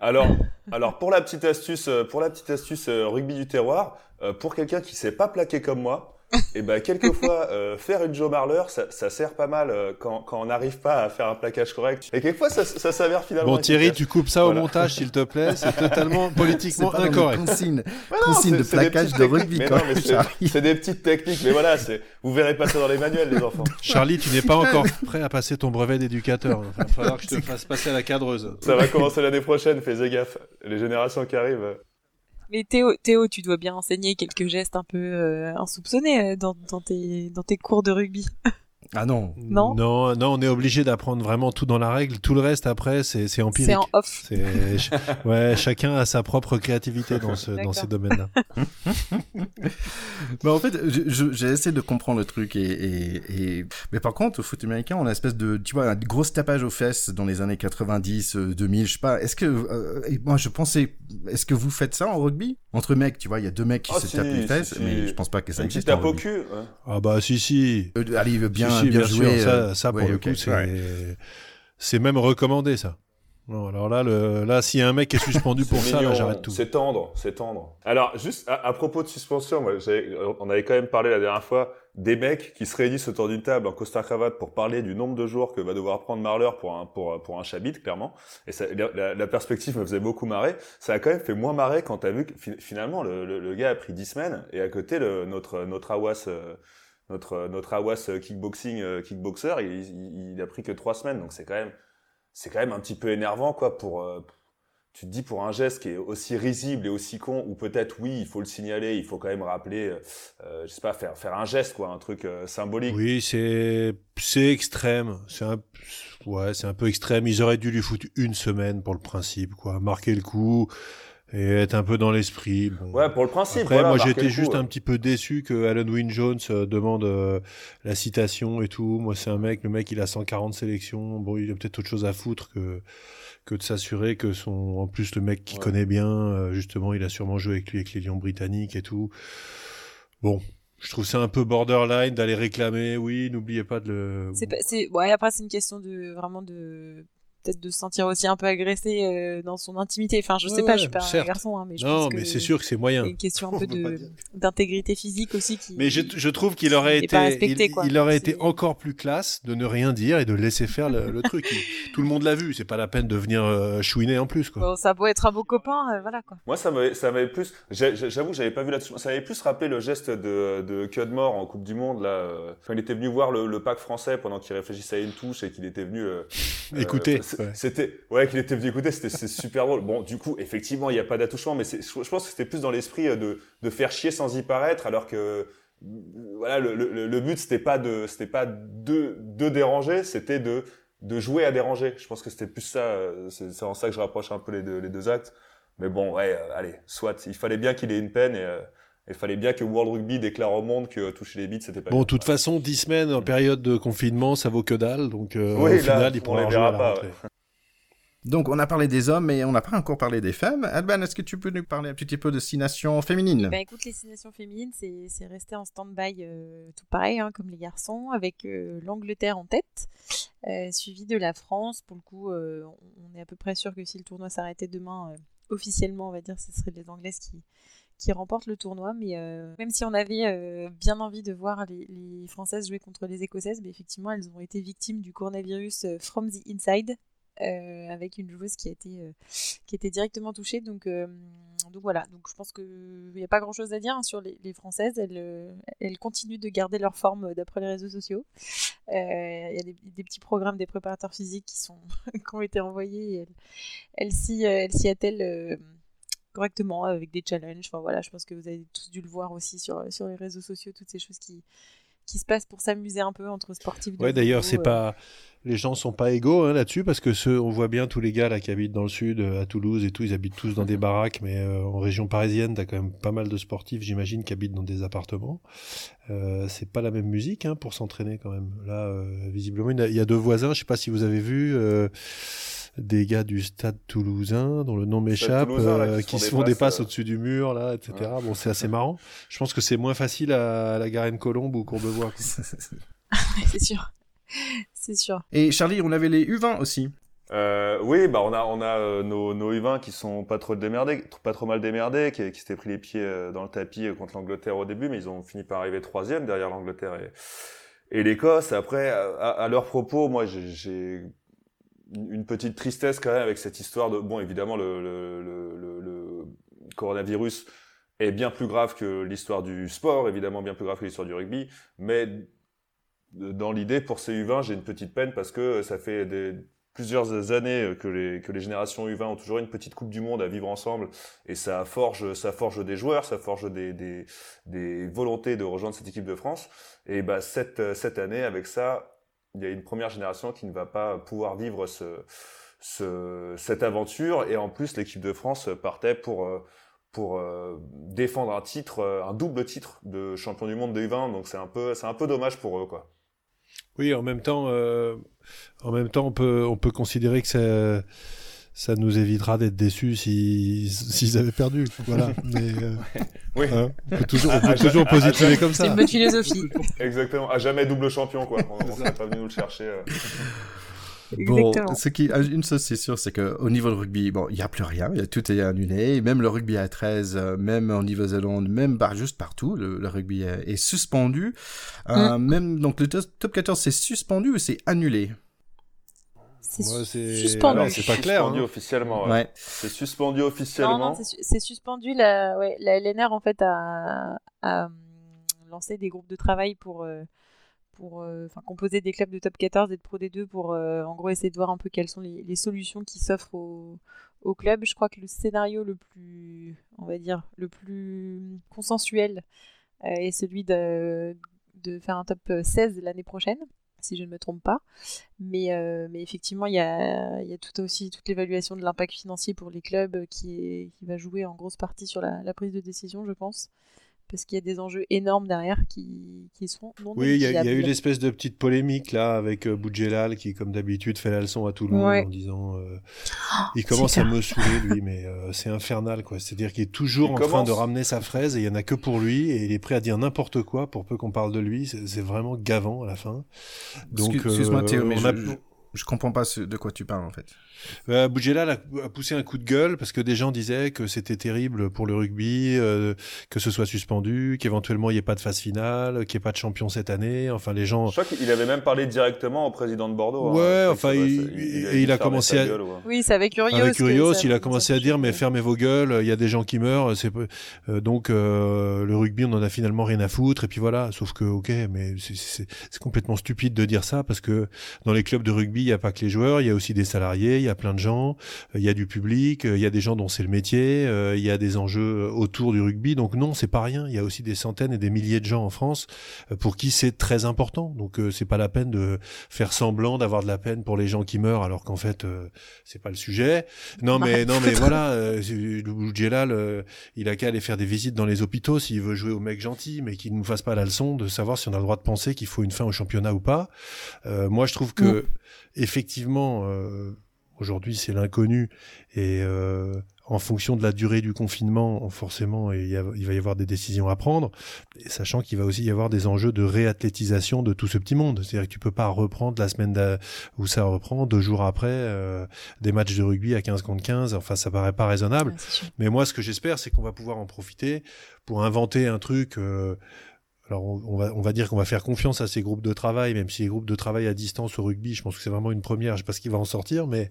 Alors, alors pour la petite astuce, euh, pour la petite astuce euh, rugby du terroir, euh, pour quelqu'un qui s'est pas plaqué comme moi, et ben quelquefois euh, faire une Joe Marler ça, ça sert pas mal euh, quand, quand on n'arrive pas à faire un plaquage correct et quelquefois ça, ça s'avère finalement Bon Thierry, efficace. tu coupes ça Voilà. au montage s'il te plaît, c'est totalement politiquement C'est pas incorrect. consignes, Mais non, consignes c'est- de c'est plaquage de rugby c'est- c'est des petites techniques mais voilà c'est vous verrez pas ça dans les manuels les enfants Charlie, tu n'es pas encore prêt à passer ton brevet d'éducateur. Il va falloir que je te fasse passer à la cadreuse. ça va commencer l'année prochaine fais gaffe les générations qui arrivent euh, Mais Théo, Théo, tu dois bien enseigner quelques gestes un peu euh, insoupçonnés euh, dans, dans, tes, dans tes cours de rugby. Ah non. Non? non, non, on est obligé d'apprendre vraiment tout dans la règle. Tout le reste après, c'est c'est empirique. C'est en off. Ouais, chacun a sa propre créativité dans ce dans ces domaines-là. Mais en fait, je- je- j'ai essayé de comprendre le truc et, et, et- mais par contre, au foot américain, on a une espèce de, tu vois, un gros tapage aux fesses dans les années 90, euh, 2000, je sais pas. Est-ce que, euh, et moi, je pensais, est-ce que vous faites ça en rugby? Entre mecs, tu vois, il y a deux mecs qui Ah, se si, tapent les fesses, si. mais je pense pas que ça existe. en tape au rugby. cul ouais. Ah bah si si. Euh, allez, bien, Si, si, bien, sûr, joué. ça, euh, ça pour ouais, le coup, c'est ouais. c'est même recommandé ça. Non, alors là, le, là, s'il y a un mec qui est suspendu pour ça, j'arrête tout. C'est tendre, c'est tendre. Alors, juste à, à propos de suspension, moi, on avait quand même parlé la dernière fois des mecs qui se réunissent autour d'une table en costard cravate pour parler du nombre de jours que va devoir prendre Marler pour un pour pour un chabit, clairement. Et ça, la, perspective me faisait beaucoup marrer. Ça a quand même fait moins marrer quand t'as vu que fi- finalement le, le, le gars a pris 10 semaines et à côté le notre notre Awas euh, notre notre Awas euh, kickboxing euh, kickboxer, il, il, a pris que 3 semaines. Donc c'est quand même c'est quand même un petit peu énervant quoi pour euh, tu te dis pour un geste qui est aussi risible et aussi con, ou peut-être oui, il faut le signaler, il faut quand même rappeler, euh, je sais pas, faire faire un geste quoi, un truc symbolique. Oui, c'est c'est extrême. C'est un ouais, c'est un peu extrême. Ils auraient dû lui foutre une semaine pour le principe, quoi, marquer le coup et être un peu dans l'esprit. Bon. Ouais, pour le principe. Après, voilà, moi, j'étais coup, juste ouais. un petit peu déçu que Alan Wynne Jones euh, demande euh, la citation et tout. Moi, c'est un mec, le mec, il a 140 sélections. Bon, il a peut-être autre chose à foutre que que de s'assurer que son, en plus, le mec qui Ouais. connaît bien, euh, justement, il a sûrement joué avec lui avec les Lions britanniques et tout. Bon, je trouve ça un peu borderline d'aller réclamer. Oui, n'oubliez pas de le. C'est pas, c'est, ouais, après, c'est une question de, vraiment de, peut-être de se sentir aussi un peu agressé euh, dans son intimité. Enfin, je Ouais, sais pas, ouais, je suis pas certes. un garçon, hein, mais je non, pense que mais c'est sûr que c'est moyen. a une question un peu d'intégrité physique aussi qui. Mais je, je trouve qu'il aurait été, respecté, il, quoi. il aurait C'est- été encore plus classe de ne rien dire et de laisser faire le, le truc. Il- tout le monde l'a vu, c'est pas la peine de venir euh, chouiner en plus, quoi. Bon, ça peut être un beau copain, euh, voilà quoi. Moi, ça m'avait, ça m'avait plus. J'avoue, que j'avais pas vu là-dessus. Ça m'avait plus rappelé le geste de, de Cudmore en Coupe du Monde là. euh, Quand il était venu voir le, le pack français pendant qu'il réfléchissait à une touche et qu'il était venu. euh, euh, Écoutez, ouais. C'était, ouais, qu'il était venu écouter. C'était, c'est super drôle. Bon, du coup, effectivement, il n'y a pas d'attouchement, mais c'est, je je pense que c'était plus dans l'esprit euh, de, de faire chier sans y paraître, alors que euh, voilà, le, le, le but c'était pas de, c'était pas de, de déranger, c'était de de jouer à déranger. Je pense que c'était plus ça. euh, C'est, c'est en ça que je rapproche un peu les deux, les deux actes. Mais bon, ouais, euh, allez, soit. Il fallait bien qu'il ait une peine et euh, il fallait bien que World Rugby déclare au monde que toucher les bits, c'était pas Bon, de toute façon, 10 semaines en période de confinement, ça vaut que dalle. Donc, euh, Oui, au là, final, il on pourra les verra à la pas, rentrée. Donc, on a parlé des hommes, mais on n'a pas encore parlé des femmes. Alban, est-ce que tu peux nous parler un petit peu de six nations féminines? Ben écoute, les six nations féminines, c'est, resté en stand-by euh, tout pareil, hein, comme les garçons, avec euh, l'Angleterre en tête, euh, suivi de la France. Pour le coup, euh, on- est à peu près sûr que si le tournoi s'arrêtait demain, euh, officiellement, on va dire, ce seraient les Anglaises qui, qui remportent le tournoi. Mais euh, même si on avait euh, bien envie de voir les, Françaises jouer contre les Écossaises, ben, effectivement, elles ont été victimes du coronavirus euh, from the inside. avec une joueuse qui a été qui était directement touchée donc voilà donc je pense que il n'y a pas grand chose à dire hein, sur les, françaises elles continuent de garder leur forme d'après les réseaux sociaux il y a des, petits programmes des préparateurs physiques qui sont qui ont été envoyés elles elles s'y attellent correctement avec des challenges enfin voilà je pense que vous avez tous dû le voir aussi sur sur les réseaux sociaux toutes ces choses qui qui se passent pour s'amuser un peu entre sportifs. Ouais, d'ailleurs, c'est euh. pas les gens sont pas égaux hein, là-dessus parce que ceux, on voit bien tous les gars là qui habitent dans le sud, euh, à Toulouse et tout, ils habitent tous dans des baraques, mais euh, en région parisienne, t'as quand même pas mal de sportifs, j'imagine, qui habitent dans des appartements. Euh, c'est pas la même musique hein, pour s'entraîner quand même. Là, euh, visiblement, il y, a, il y a deux voisins, je sais pas si vous avez vu. Des gars du stade toulousain dont le nom m'échappe, euh, qui qui se font des passes, euh. au-dessus du mur, là, etc. Bon, c'est assez marrant. Je pense que c'est moins facile à, la Garenne-Colombe ou Courbevoie. c'est sûr. C'est sûr. Et Charlie, on avait les U20 aussi. Euh, oui, bah on a on a euh, nos, nos U20 qui sont pas trop démerdés, pas trop mal démerdés, qui, qui s'étaient pris les pieds euh, dans le tapis euh, contre l'Angleterre au début, mais ils ont fini par arriver troisième derrière l'Angleterre et, et l'Écosse. Après, à, à, leur propos, moi j'ai une petite tristesse quand même avec cette histoire de bon évidemment le, coronavirus est bien plus grave que l'histoire du sport, évidemment bien plus grave que l'histoire du rugby, mais dans l'idée pour ces U20 j'ai une petite peine parce que ça fait plusieurs années que les, que les générations U20 ont toujours une petite Coupe du Monde à vivre ensemble et ça forge, ça forge des joueurs, ça forge des, des, des volontés de rejoindre cette équipe de France. Et bah, cette, cette année, avec ça, il y a une première génération qui ne va pas pouvoir vivre ce, ce, cette aventure. Et en plus, l'équipe de France partait pour, pour défendre un titre, un double titre de champion du monde U20. Donc c'est un peu, dommage pour eux. Oui, en même temps, euh, on peut, on considérer que ça, ça nous évitera d'être déçus s'ils si, avaient perdu. Voilà. Mais, euh, oui. Hein, on peut toujours, on peut toujours positiver comme ça. C'est une bonne philosophie. Exactement. À jamais double champion, quoi. On, serait pas venu nous le chercher. Euh. Bon, ce qui, une chose c'est sûr, c'est que au niveau de rugby, bon, il y a plus rien, y a, tout est annulé, même le rugby à 13, euh, même en Nouvelle-Zélande, même bah, juste partout, le, le rugby est, est suspendu. Euh, mm. Même donc le top 14 c'est suspendu ou c'est annulé? C'est suspendu. C'est pas clair. Suspendu hein. officiellement. Ouais. Ouais. C'est suspendu officiellement. Non, non, c'est su- c'est suspendu. La, ouais, la LNR en fait a, a, hum, lancé des groupes de travail pour euh, pour euh, enfin composer des clubs de top 14 et de pro D2 pour euh, en gros essayer de voir un peu quelles sont les, les solutions qui s'offrent au, au club. Je crois que le scénario le plus, on va dire, le plus consensuel euh, est celui de, de faire un top 16 l'année prochaine, si je ne me trompe pas. Mais, euh, effectivement, il y a, tout aussi toute l'évaluation de l'impact financier pour les clubs qui, va jouer en grosse partie sur la prise de décision, je pense parce qu'il y a des enjeux énormes derrière qui, qui sont non Oui, il y, a- il y a eu l'espèce de petite polémique là avec euh, Boudjelal qui, comme d'habitude, fait la leçon à tout le monde Ouais. en disant euh, il commence à me saouler lui, mais euh, c'est infernal quoi. C'est-à-dire qu'il est toujours Il en train de ramener sa fraise et il y en a que pour lui et il est prêt à dire n'importe quoi pour peu qu'on parle de lui. C'est vraiment gavant à la fin. Donc, Excuse- Excuse-moi euh, Théo, mais je, a- je, je comprends pas ce- de quoi tu parles en fait. Euh, Boudjelal a, a poussé un coup de gueule parce que des gens disaient que c'était terrible pour le rugby, euh, que ce soit suspendu, qu'éventuellement il n'y ait pas de phase finale, qu'il n'y ait pas de champion cette année. Enfin, les gens. Je crois qu'il avait même parlé directement au président de Bordeaux. hein. Ouais, enfin, ça, il- et il a commencé à- gueule, ouais. Oui, c'est avec Urios. Avec que Urios, ça- il a commencé à dire mais fermez vos gueules, il y a des gens qui meurent, c'est peu- euh, donc euh, le rugby on en a finalement rien à foutre et puis voilà, sauf que OK, mais c'est- complètement stupide de dire ça parce que dans les clubs de rugby, il y a pas que les joueurs, il y a aussi des salariés, il y a plein de gens, euh, il y a du public, euh, il y a des gens dont c'est le métier, euh, il y a des enjeux autour du rugby. Donc non, c'est pas rien, il y a aussi des centaines et des milliers de gens en France pour qui c'est très important. Donc c'est pas la peine de faire semblant d'avoir de la peine pour les gens qui meurent alors qu'en fait c'est pas le sujet. Non mais non mais voilà, euh, il a qu'à aller faire des visites dans les hôpitaux s'il veut jouer au mec gentil, mais qu'il ne nous fasse pas la leçon de savoir si on a le droit de penser qu'il faut une fin au championnat ou pas. Euh, moi, je trouve que effectivement, euh, aujourd'hui, c'est l'inconnu et euh, en fonction de la durée du confinement, forcément, il, y a- il va y avoir des décisions à prendre, et sachant qu'il va aussi y avoir des enjeux de réathlétisation de tout ce petit monde. C'est-à-dire que tu peux pas reprendre la semaine où ça reprend deux jours après euh, des matchs de rugby à 15 contre 15. Enfin, ça paraît pas raisonnable. Ouais. Mais moi, ce que j'espère, c'est qu'on va pouvoir en profiter pour inventer un truc. euh, alors, on, va, on va dire qu'on va faire confiance à ces groupes de travail, même si les groupes de travail à distance au rugby, je pense que c'est vraiment une première. Je sais pas ce qui va en sortir, mais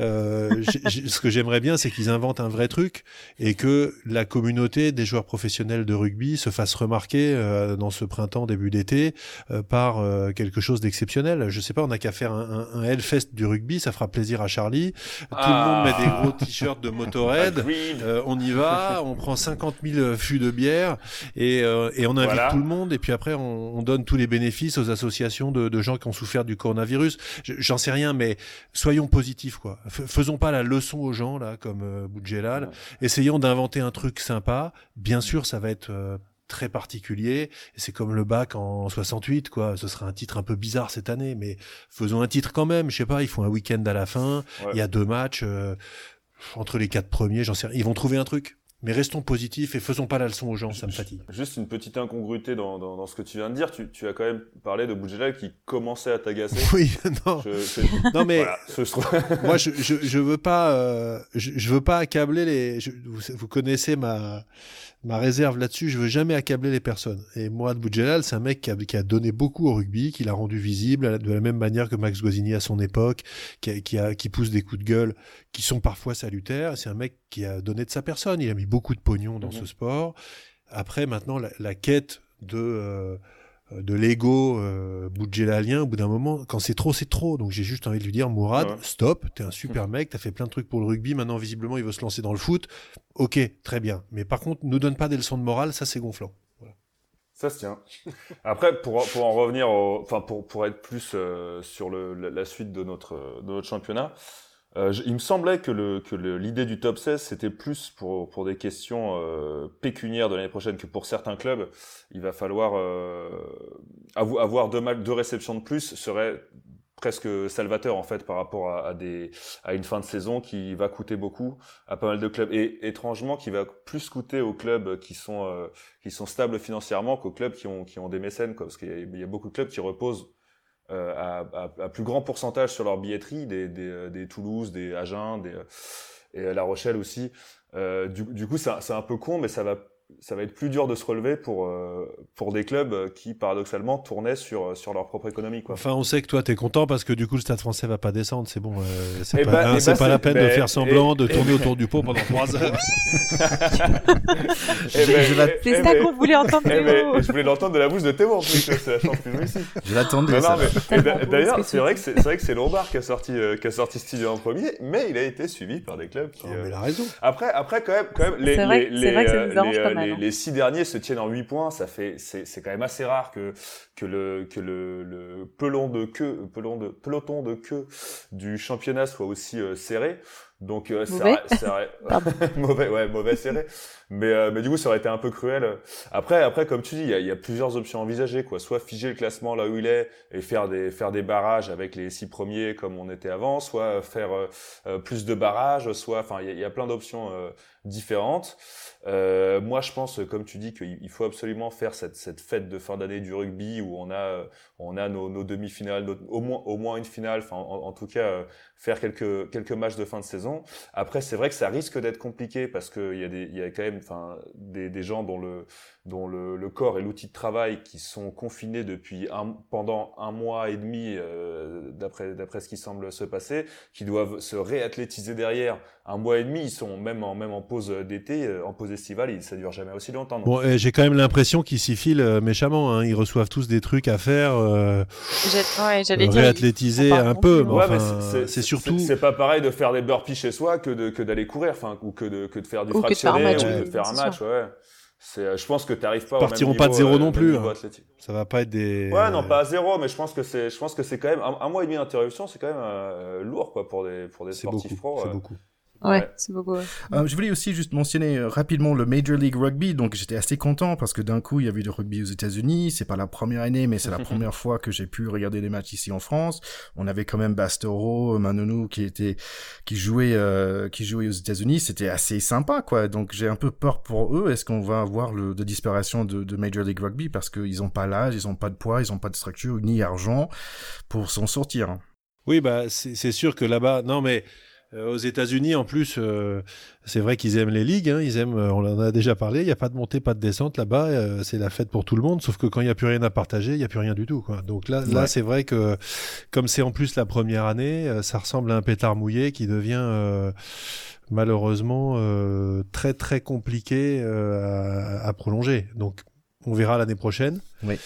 euh, ce que j'aimerais bien, c'est qu'ils inventent un vrai truc et que la communauté des joueurs professionnels de rugby se fasse remarquer euh, dans ce printemps, début d'été, euh, par euh, quelque chose d'exceptionnel. Je sais pas, on n'a qu'à faire un, un, un Hellfest du rugby, ça fera plaisir à Charlie. Tout le monde met des Ah. gros t-shirts de Motorhead. Euh, on y va, on prend 50 000 fûts de bière et, euh, et on invite Voilà. tout le monde et puis après on, on donne tous les bénéfices aux associations de, de gens qui ont souffert du coronavirus. Je- J'en sais rien, mais soyons positifs quoi. F- faisons pas la leçon aux gens là comme euh, Boudjelal. Essayons d'inventer un truc sympa. Bien sûr, ça va être euh, très particulier. C'est comme le bac en 68, quoi. Ce sera un titre un peu bizarre cette année, mais faisons un titre quand même. Je sais pas, ils font un week-end à la fin. Ouais. Il y a deux matchs euh, entre les quatre premiers. J'en sais rien. Ils vont trouver un truc. Mais restons positifs et faisons pas la leçon aux gens, ça me fatigue. Juste une petite incongruité dans, dans, dans ce que tu viens de dire. Tu, tu as quand même parlé de Boudjelal qui commençait à t'agacer. Oui, non. Je, non mais voilà, je moi je, je, je veux pas euh, je, je veux pas accabler les vous, vous connaissez ma ma réserve là-dessus, je veux jamais accabler les personnes. Et Mourad Boudjelal, c'est un mec qui a, qui a, donné beaucoup au rugby, qui l'a rendu visible de la même manière que Max Guazzini à son époque, qui, a, qui, a, qui pousse des coups de gueule qui sont parfois salutaires. C'est un mec qui a donné de sa personne. Il a mis beaucoup de pognon dans mmh. ce sport. Après, maintenant, la, la quête de euh, de l'ego euh, boudjelalien, au bout d'un moment, quand c'est trop, c'est trop. Donc j'ai juste envie de lui dire, Mourad, ouais. stop, t'es un super mec, t'as fait plein de trucs pour le rugby, maintenant visiblement il veut se lancer dans le foot. Ok, très bien. Mais par contre, nous donne pas des leçons de morale, ça c'est gonflant. Voilà. Ça se tient. Après, pour, pour en revenir, enfin pour, pour être plus euh, sur le, la, la, suite de notre, de notre championnat, euh, je, il me semblait que le que l'idée du top 16 c'était plus pour pour des questions euh, pécuniaires de l'année prochaine que pour certains clubs. Il va falloir euh, avoir deux mal deux réceptions de plus serait presque salvateur en fait par rapport à, à, des à une fin de saison qui va coûter beaucoup à pas mal de clubs. Et étrangement qui va plus coûter aux clubs qui sont euh, qui sont stables financièrement qu'aux clubs qui ont qui ont des mécènes quoi, parce qu'il y, y, a beaucoup de clubs qui reposent euh, à, à, à, plus grand pourcentage sur leur billetterie, des, des, euh, des Toulouse, des Agen, des, euh, et La Rochelle aussi. Euh, du, du, coup, c'est un peu con, mais ça va ça va être plus dur de se relever pour euh, pour des clubs qui paradoxalement tournaient sur sur leur propre économie quoi. Enfin, on sait que toi t'es content parce que du coup le Stade Français va pas descendre, c'est bon, euh, c'est eh pas, bah, hein, c'est bah, pas la peine bah, de faire semblant, et, de tourner et, autour du pot pendant trois heures. c'est ça qu'on voulait entendre. je voulais l'entendre de la bouche de Théo en plus, c'est la chance plus aussi. Je l'attendais. D'ailleurs, c'est vrai que c'est vrai que c'est Lombard qui a sorti euh, qui a sorti Studio en premier, mais il a été suivi par des clubs qui. Oh, mais il a raison. Après, après quand même, quand même les les les les, les six derniers se tiennent en 8 points, ça fait c'est c'est quand même assez rare que que le que le, le pelon de queue pelon de peloton de queue du championnat soit aussi euh, serré. Donc euh, mauvais. ça, ça mauvais ouais mauvais serré. Mais euh, mais du coup ça aurait été un peu cruel. Après après comme tu dis il y a, y a, plusieurs options envisagées quoi. Soit figer le classement là où il est et faire des faire des barrages avec les six premiers comme on était avant, soit faire euh, plus de barrages, soit enfin il y, y, a plein d'options euh, différentes. Euh, moi, je pense, comme tu dis, qu'il faut absolument faire cette, cette fête de fin d'année du rugby où on a, on a nos, demi-finales, au moins, une finale. Enfin, en, en, tout cas, euh, faire quelques, quelques matchs de fin de saison. Après, c'est vrai que ça risque d'être compliqué parce qu'il y a des, il y a quand même, enfin, des, des gens dont le, dont le, le corps et l'outil de travail qui sont confinés depuis un, pendant un mois et demi, euh, d'après, d'après ce qui semble se passer, qui doivent se réathlétiser derrière un mois et demi. Ils sont même en, même en pause d'été, euh, en pause estivale, ça dure jamais aussi longtemps. Donc. Bon, j'ai quand même l'impression qu'ils s'y filent euh, méchamment. Hein. Ils reçoivent tous des trucs à faire. Euh, ouais, réathlétiser un peu. Ouais, enfin, c'est surtout. C'est pas pareil de faire des burpees chez soi que de que d'aller courir, enfin, ou que de que de faire du fractionné, ou de faire un match. Ouais. C'est, je pense que tu n'arrives pas. Ils partiront pas de zéro non plus. Hein. Ça va pas être des. Ouais, non, pas à zéro, mais je pense que c'est, je pense que c'est quand même un, un, mois et demi d'interruption, c'est quand même euh, lourd quoi pour des pour des sportifs beaucoup, pro. C'est beaucoup. Ouais, c'est beaucoup. Ouais. Euh, je voulais aussi juste mentionner euh, rapidement le Major League Rugby. Donc j'étais assez content parce que d'un coup il y avait du rugby aux États-Unis. C'est pas la première année, mais c'est la première fois que j'ai pu regarder des matchs ici en France. On avait quand même Bastero, Manonou qui était qui jouait euh, qui jouait aux États-Unis. C'était assez sympa quoi. Donc j'ai un peu peur pour eux. Est-ce qu'on va avoir le de disparition de, de Major League Rugby? Parce qu'ils ont pas l'âge, ils ont pas de poids, ils ont pas de structure ni argent pour s'en sortir. Oui bah c'est sûr que là-bas non mais euh, aux États-Unis, en plus, euh, c'est vrai qu'ils aiment les ligues. Hein, ils aiment, euh, on en a déjà parlé. Il n'y a pas de montée, pas de descente là-bas. Euh, c'est la fête pour tout le monde. Sauf que quand il n'y a plus rien à partager, il n'y a plus rien du tout. Quoi. Donc là, ouais. là, c'est vrai que comme c'est en plus la première année, euh, ça ressemble à un pétard mouillé qui devient malheureusement très très compliqué à, à prolonger. Donc on verra l'année prochaine. Oui.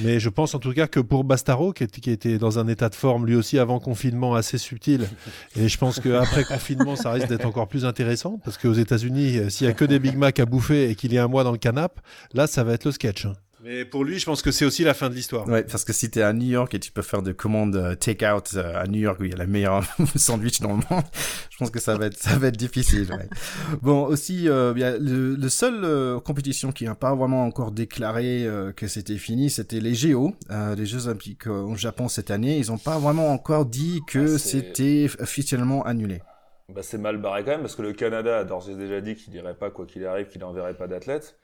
Mais je pense en tout cas que pour Bastaro, qui, qui, était dans un état de forme lui aussi avant confinement assez subtil, et je pense qu'après confinement, ça risque d'être encore plus intéressant, parce qu'aux États-Unis, s'il y a que des Big Mac à bouffer et qu'il y a un mois dans le canap, là, ça va être le sketch. Hein. Mais pour lui, je pense que c'est aussi la fin de l'histoire. Ouais, parce que si t'es à New York et tu peux faire des commandes uh, take-out uh, à New York où il y a la meilleure sandwich dans le monde, je pense que ça va être, ça va être difficile. Ouais. bon, aussi, euh, bien, le, le seul euh, compétition qui n'a pas vraiment encore déclaré euh, que c'était fini, c'était les Géo, euh, les Jeux Olympiques au Japon cette année. Ils n'ont pas vraiment encore dit que ah, c'était officiellement annulé. bah, c'est mal barré quand même parce que le Canada a d'ores et déjà dit qu'il n'irait pas quoi qu'il arrive, qu'il n'enverrait pas d'athlètes.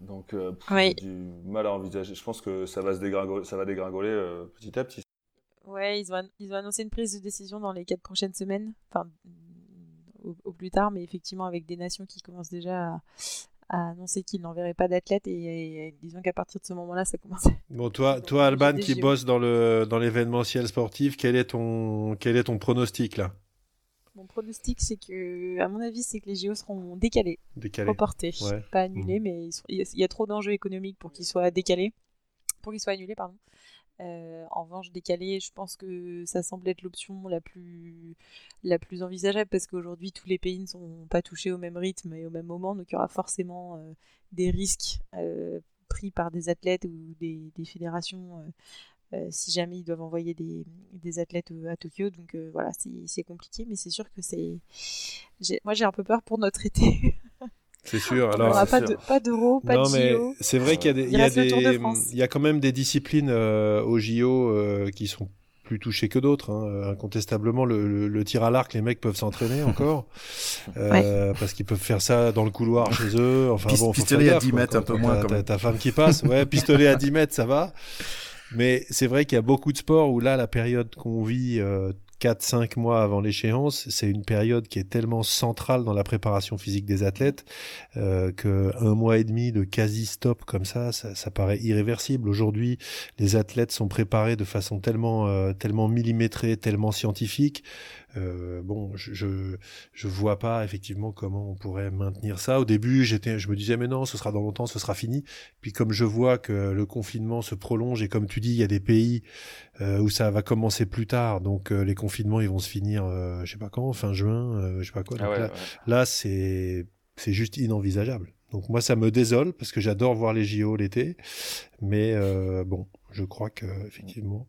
Donc, euh, du mal à envisager. Je pense que ça va se dégringoler, ça va dégringoler euh, petit à petit. Ouais, ils ont, ils ont annoncé une prise de décision dans les quatre prochaines semaines, enfin au, plus tard, mais effectivement avec des nations qui commencent déjà à, annoncer qu'ils n'enverraient pas d'athlètes et, disons qu'à partir de ce moment-là, ça commence. Bon, toi, toi Alban, qui bosse dans le dans l'événementiel sportif, quel est ton quel est ton pronostic là? Mon pronostic, c'est que, à mon avis, c'est que les JO seront décalés, reportés, pas annulés, mmh. mais il y a trop d'enjeux économiques pour qu'ils soient décalés, pour qu'ils soient annulés, pardon. Euh, en revanche, décalés, je pense que ça semble être l'option la plus, la plus envisageable parce qu'aujourd'hui, tous les pays ne sont pas touchés au même rythme et au même moment, donc il y aura forcément euh, des risques euh, pris par des athlètes ou des, des fédérations si jamais ils doivent envoyer des, des athlètes euh, à Tokyo. Donc euh, voilà, c'est compliqué, mais c'est sûr que c'est. Moi, j'ai un peu peur pour notre été. C'est sûr. Alors, on pas, de, pas d'euro, pas non, de mais C'est vrai qu'il y a, des, il y, a des, il y a quand même des disciplines euh, au JO euh, qui sont plus touchées que d'autres. Hein. Incontestablement, le, le, tir à l'arc, les mecs peuvent s'entraîner encore euh, parce qu'ils peuvent faire ça dans le couloir chez eux. Enfin bon, pistolet à 10 mètres, un peu moins. Ta, ta femme qui passe, ouais, pistolet à 10 mètres, ça va. Mais c'est vrai qu'il y a beaucoup de sports où là, la période qu'on vit euh, 4-5 mois avant l'échéance, c'est une période qui est tellement centrale dans la préparation physique des athlètes euh, que un mois et demi de quasi stop comme ça, ça, ça paraît irréversible. Aujourd'hui, les athlètes sont préparés de façon tellement euh, tellement millimétrée, tellement scientifique euh, bon, je, je, je vois pas effectivement comment on pourrait maintenir ça. Au début, j'étais, je me disais mais non, ce sera dans longtemps, ce sera fini. Puis comme je vois que le confinement se prolonge et comme tu dis, il y a des pays euh, où ça va commencer plus tard, donc euh, les confinements ils vont se finir, je sais pas quand, fin juin, je sais pas quoi. Ah là, là c'est c'est juste inenvisageable. Donc moi ça me désole parce que j'adore voir les JO l'été, mais bon, je crois que effectivement,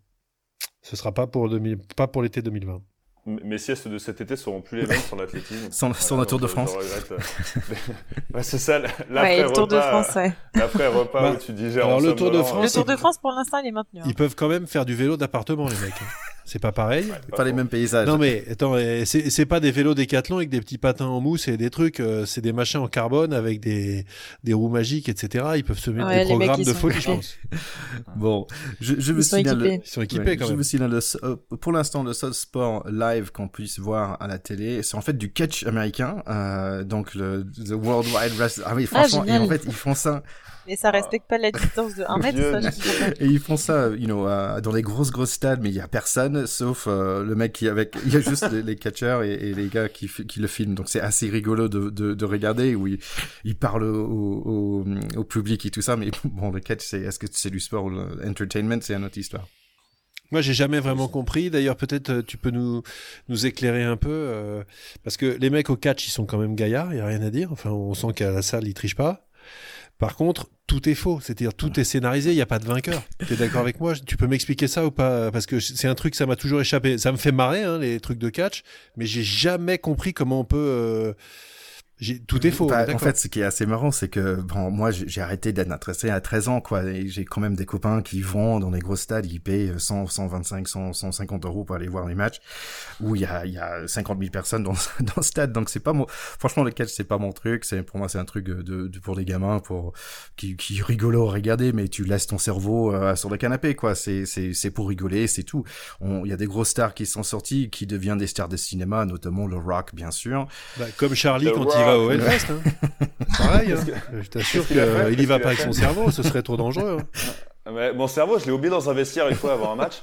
ce sera pas pour 2000, pas pour l'été 2020. Mes siestes de cet été seront plus les mêmes sur l'athlétisme. sans, sans la Tour de France. ouais, c'est ça, l'après ouais, Tour de France, ouais. Repas bah, où tu digères. Alors le Tour de France, le Tour de France pour l'instant il est maintenu. Hein. Ils peuvent quand même faire du vélo d'appartement les mecs. C'est pas pareil. pas, pas les mêmes paysages. Non mais attends, c'est pas des vélos décathlon avec des petits patins en mousse et des trucs. Euh, c'est des machins en carbone avec des, des roues magiques, etc. Ils peuvent se mettre ouais, des programmes de folie, je pense. bon, je, je me signale. Ils sont équipés quand je. Me signale le, euh, pour l'instant, le seul sport live qu'on puisse voir à la télé, c'est en fait du catch américain. Euh, donc le the World Wide Wrestling. Ah oui, ah, franchement, ah, et en fait, ils font ça mais ça respecte pas la distance de 1 mètre, ça, je Et ils font ça, you know, euh, dans les grosses, grosses stades, mais il y a personne, sauf euh, le mec qui avec, il y a juste les, catcheurs et, les gars qui, le filment. Donc c'est assez rigolo de, de, de regarder où il parlent au, public et tout ça. Mais bon, le catch, c'est, est-ce que c'est du sport ou l'entertainment, c'est une autre histoire. Moi, j'ai jamais vraiment compris. D'ailleurs, peut-être euh, tu peux nous éclairer un peu, euh, parce que les mecs au catch, ils sont quand même gaillards. Il y a rien à dire. Enfin, on sent qu'à la salle, ils trichent pas. Par contre, tout est faux, c'est-à-dire tout est scénarisé, il n'y a pas de vainqueur. Tu es d'accord avec moi? Tu peux m'expliquer ça ou pas? Parce que c'est un truc, ça m'a toujours échappé. Ça me fait marrer, hein, les trucs de catch, mais j'ai jamais compris comment on peut... Euh tout est faux. Bah, en fait, ce qui est assez marrant, c'est que bon, moi, j'ai arrêté d'être intéressé à 13 ans, quoi. Et j'ai quand même des copains qui vont dans les gros stades, ils payent 100, 125, 100, 150 euros pour aller voir les matchs, où il y a, il y a 50 000 personnes dans, dans le stade. Donc c'est pas mon, franchement, le catch, c'est pas mon truc. C'est pour moi, c'est un truc de, de, pour les gamins, pour qui, qui rigolo à regarder, mais tu laisses ton cerveau euh, sur le canapé, quoi. C'est, c'est, c'est pour rigoler, c'est tout. Il y a des gros stars qui sont sortis, qui deviennent des stars de cinéma, notamment le rock, bien sûr. Bah, comme Charlie quand il va au Hellfest. Hein. Pareil, hein. je t'assure qu'il y va pas avec son cerveau, ce serait trop dangereux. Hein. Mais mon cerveau, je l'ai oublié dans un vestiaire une fois avant un match.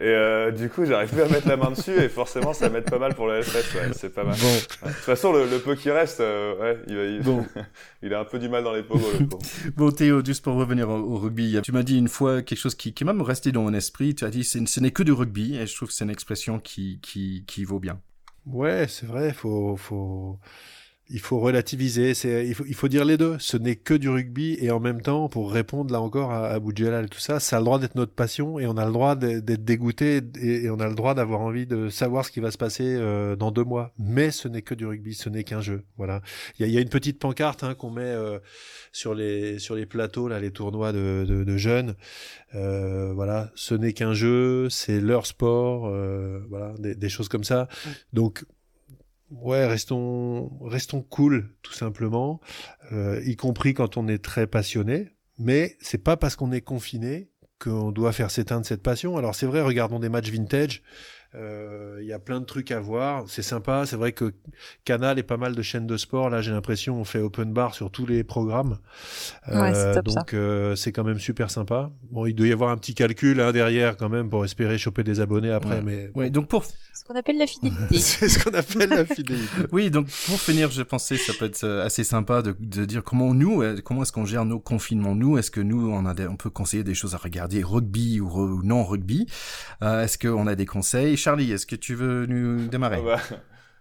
Et euh, du coup, j'arrive plus à mettre la main dessus et forcément, ça m'aide pas mal pour le Hellfest. Ouais, c'est pas mal. Bon. De toute façon, le, le peu qui reste, euh, ouais, il, il, bon. il, a un peu du mal dans les pogos, le bon, Théo, juste pour revenir au, au rugby, tu m'as dit une fois quelque chose qui, qui m'a resté dans mon esprit. Tu as dit, ce n'est que du rugby et je trouve que c'est une expression qui, qui, qui vaut bien. Ouais, c'est vrai, faut, faut, il faut relativiser, c'est il faut, il faut dire les deux. Ce n'est que du rugby et en même temps, pour répondre là encore à, à Boudjelal et tout ça, ça a le droit d'être notre passion et on a le droit d'être dégoûté et, on a le droit d'avoir envie de savoir ce qui va se passer euh, dans deux mois. Mais ce n'est que du rugby, ce n'est qu'un jeu. Voilà. Il y a, y a, une petite pancarte hein, qu'on met euh, sur les sur les plateaux là, les tournois de, de, de jeunes. Euh, voilà, ce n'est qu'un jeu, c'est leur sport. Euh, voilà, des, des, choses comme ça. Donc ouais, restons, restons cool, tout simplement, euh, y compris quand on est très passionné. Mais c'est pas parce qu'on est confiné qu'on doit faire s'éteindre cette passion. Alors c'est vrai, regardons des matchs vintage. Il y a plein de trucs à voir, c'est sympa. C'est vrai que Canal et pas mal de chaînes de sport. Là, j'ai l'impression on fait open bar sur tous les programmes. Ouais, donc c'est quand même super sympa. Bon, il doit y avoir un petit calcul hein, derrière quand même pour espérer choper des abonnés après. Mais ouais, donc pour ce qu'on appelle la fidélité. c'est ce qu'on appelle la fidélité. oui, donc pour finir, je pensais ça peut être assez sympa de, de dire comment nous, comment est-ce qu'on gère nos confinements. Nous, est-ce que nous on a des, on peut conseiller des choses à regarder, rugby ou, non rugby? Euh, est-ce qu'on a des conseils? Charlie, est-ce que tu veux nous démarrer? Ah bah,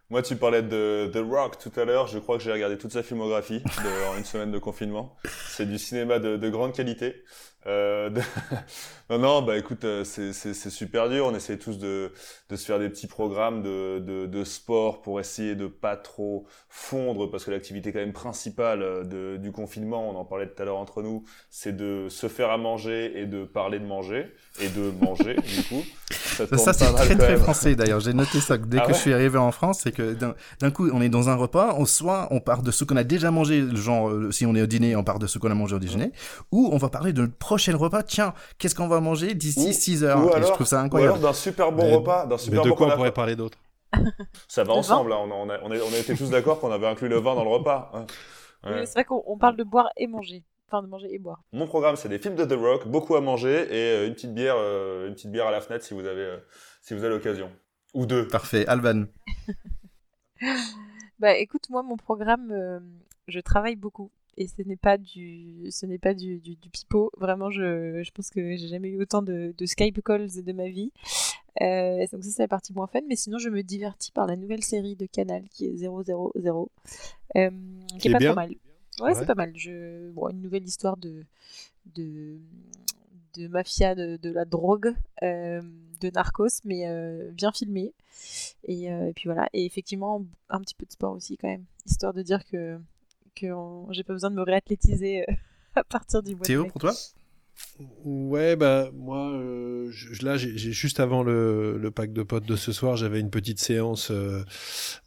Moi, tu parlais de The Rock tout à l'heure. Je crois que j'ai regardé toute sa filmographie de, en une semaine de confinement. C'est du cinéma de, de grande qualité. Euh, de... non, non, bah écoute, euh, c'est super dur. On essaie tous de, de se faire des petits programmes de, de, de sport pour essayer de pas trop fondre, parce que l'activité quand même principale euh, de, du confinement, on en parlait tout à l'heure entre nous, c'est de se faire à manger et de parler de manger et de manger du coup. Ça, ça c'est très très français d'ailleurs. J'ai noté ça dès ah que je suis arrivé en France, c'est que d'un coup on est dans un repas, on soit on part de ce qu'on a déjà mangé, genre si on est au dîner, on part de ce qu'on a mangé au déjeuner, ou on va parler de notre prochain repas. Tiens, qu'est-ce qu'on va manger d'ici 6 heures ou alors, Je trouve ça incroyable. Ou alors d'un super bon repas, d'un super mais de quoi on pourrait parler d'autre Ça va ensemble. Là. On, on, a, on, a, on a été tous d'accord qu'on avait inclus le vin dans le repas. Hein. Ouais. C'est vrai qu'on parle de boire et manger. Enfin, de manger et boire. Mon programme, c'est des films de The Rock, beaucoup à manger et euh, une petite bière, euh, une petite bière à la fenêtre si vous avez, euh, si vous avez l'occasion. Ou deux. Parfait. Alban. bah, écoute, moi, mon programme, je travaille beaucoup et ce n'est pas du ce n'est pas du, du, du, pipeau vraiment je, je pense que j'ai jamais eu autant de, de, Skype calls de ma vie euh, donc ça c'est la partie moins fun mais sinon je me divertis par la nouvelle série de Canal qui est 000 euh, qui est pas trop mal ouais, c'est pas mal. Je bon, une nouvelle histoire de de, de mafia de, de la drogue euh, de narcos mais euh, bien filmé et, euh, et puis voilà. Et effectivement un petit peu de sport aussi quand même. Histoire de dire que que j'ai pas besoin de me réathlétiser à partir du mois Théo, pour toi? Ouais, bah moi, euh, je, là, j'ai juste avant le, le, pack de potes de ce soir, j'avais une petite séance euh,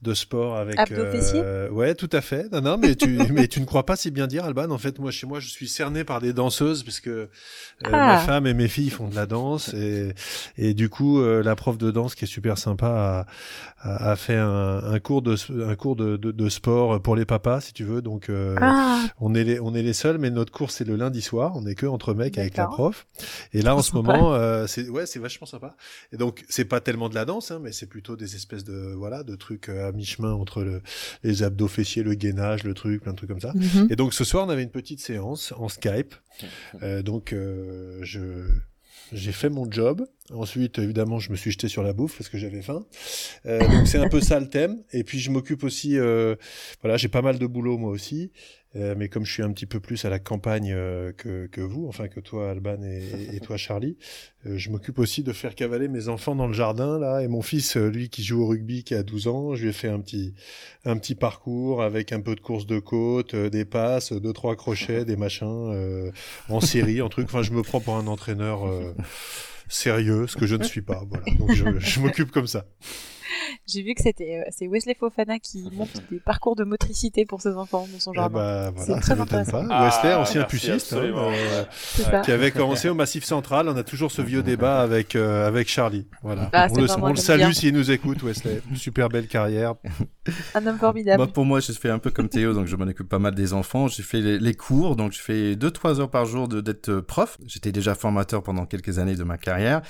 de sport avec. Euh, ouais, tout à fait. Non, non, mais tu, mais tu ne crois pas si bien dire, Alban. En fait, moi, chez moi, je suis cerné par des danseuses parce que ah. ma femme et mes filles font de la danse et, et du coup, la prof de danse qui est super sympa a, a, a fait un, un, cours de un cours de, de, de, sport pour les papas, si tu veux. Donc, ah. on est les on est les seuls, mais notre cours c'est le lundi soir. On est que entre mecs avec la prof. Et là, en ce moment, euh, c'est ouais, c'est vachement sympa. Et donc, c'est pas tellement de la danse, hein, mais c'est plutôt des espèces de voilà, de trucs euh, à mi-chemin entre le, les abdos fessiers, le gainage, le truc, plein de trucs comme ça. Mhm. Et donc, ce soir, on avait une petite séance en Skype. Euh, donc, euh, je j'ai fait mon job. Ensuite, évidemment, je me suis jeté sur la bouffe parce que j'avais faim. Euh, donc c'est un peu ça le thème. Et puis je m'occupe aussi, euh, voilà, j'ai pas mal de boulot moi aussi. Euh, mais comme je suis un petit peu plus à la campagne euh, que, que, vous, enfin que toi Alban et, toi Charlie, euh, je m'occupe aussi de faire cavaler mes enfants dans le jardin là. Et mon fils, lui qui joue au rugby, qui a 12 ans, je lui ai fait un petit un petit parcours avec un peu de course de côte, des passes, deux trois crochets, des machins en série, en truc. Enfin, je me prends pour un entraîneur sérieux, ce que je ne suis pas. Voilà. Donc je, je m'occupe comme ça. J'ai vu que c'était c'est Wesley Fofana qui monte des parcours de motricité pour ses enfants dans son jardin. Eh bah, voilà, ça m'étonne pas. Ah, Wesley, ancien puciste, hein, euh, qui avait commencé au Massif Central. On a toujours ce vieux débat avec euh, avec Charlie. Voilà. Ah, on le, on le salue s'il nous écoute, Wesley. Super belle carrière. Un homme formidable. Pour moi, je fais un peu comme Théo, donc je m'en occupe pas mal des enfants. J'ai fait les, les, cours, donc je fais deux trois heures par jour d'être prof. J'étais déjà formateur pendant quelques années de ma carrière,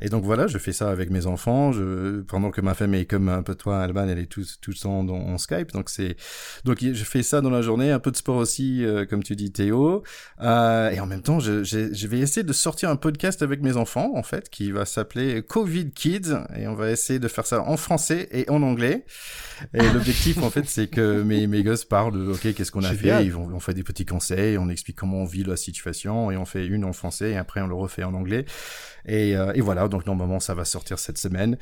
et donc voilà, je fais ça avec mes enfants. Je, pendant que ma femme est comme un peu toi, Alban, elle est tout, tout le temps en Skype. Donc c'est, donc je fais ça dans la journée, un peu de sport aussi, euh, comme tu dis, Théo. Euh, et en même temps, je, je, je, vais essayer de sortir un podcast avec mes enfants, en fait, qui va s'appeler Covid Kids. Et on va essayer de faire ça en français et en anglais. Et l'objectif, en fait, c'est que mes, mes gosses parlent de, OK, qu'est-ce qu'on a fait? Ils vont, on fait des petits conseils, on explique comment on vit la situation et on fait une en français et après on le refait en anglais. Et, euh, et voilà, donc normalement ça va sortir cette semaine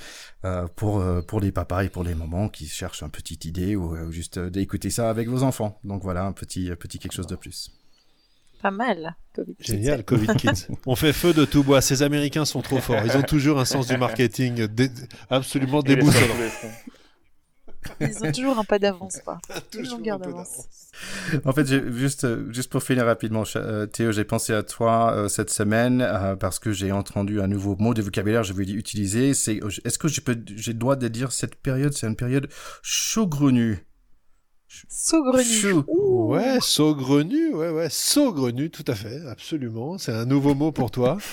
pour euh, pour les papas et pour les mamans qui cherchent une petite idée ou, ou juste d'écouter ça avec vos enfants. Donc voilà, un petit petit quelque chose de plus. Pas mal. COVID Génial, Covid Kids. On fait feu de tout bois. Ces Américains sont trop forts. Ils ont toujours un sens du marketing dé absolument déboussolant. Ils ont toujours un pas d'avance, quoi. Toujours longueur un peu d'avance. En fait, juste, juste pour finir rapidement, euh, Théo, j'ai pensé à toi euh, cette semaine euh, parce que j'ai entendu un nouveau mot de vocabulaire, je vais utiliser. C'est, est-ce que je peux, j'ai le droit de dire cette période, c'est une période saugrenue. Saugrenu. Chou. Ouais, saugrenu, ouais, ouais, saugrenu, tout à fait, absolument. C'est un nouveau mot pour toi.